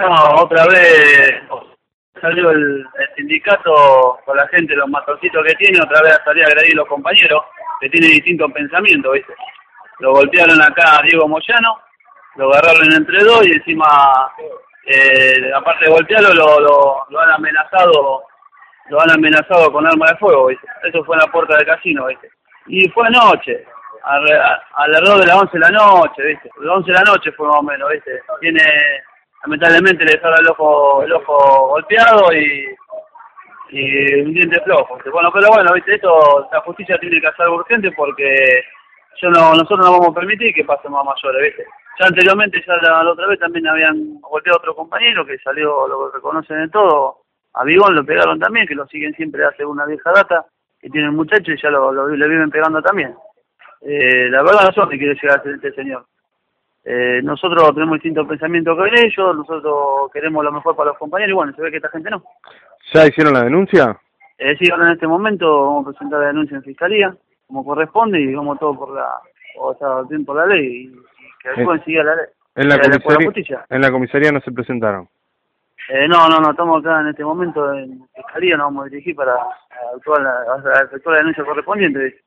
No, otra vez salió el, sindicato con la gente, los matoncitos que tiene, otra vez salió a agredir los compañeros que tienen distintos pensamientos, ¿viste? Lo golpearon acá a Diego Moyano, lo agarraron entre dos y encima, eh, aparte de golpearlo, lo, lo, lo, han amenazado lo han amenazado con arma de fuego, ¿viste? Eso fue en la puerta del casino, ¿viste? Y fue anoche, alrededor de las 11 de la noche, ¿viste? las 11 de la noche fue más o menos, ¿viste? Tiene lamentablemente le dejaron el ojo, el ojo golpeado y, y un diente flojo. Bueno, pero bueno, viste, esto la justicia tiene que hacer urgente porque yo no, nosotros no vamos a permitir que pasen más mayores, viste. Ya anteriormente, ya la, otra vez también habían golpeado a otro compañero que salió, lo reconocen en todo. A Bigón lo pegaron también, que lo siguen siempre hace una vieja data, que tiene un muchacho y ya lo, lo, viven pegando también. Eh, la verdad no sé dónde quiere llegar este señor. Eh, nosotros tenemos distintos pensamientos que ellos, nosotros queremos lo mejor para los compañeros y bueno, se ve que esta gente no. ¿Ya hicieron la denuncia? Eh, sí, ahora en este momento vamos a presentar la denuncia en fiscalía, como corresponde, y vamos todo por la, o sea, bien por la ley, y, que después eh, siga la ley. En la, comisaría, en la comisaría no se presentaron. Eh, no, no, no, estamos acá en este momento en fiscalía, nos vamos a dirigir para actuar la, efectuar la denuncia correspondiente.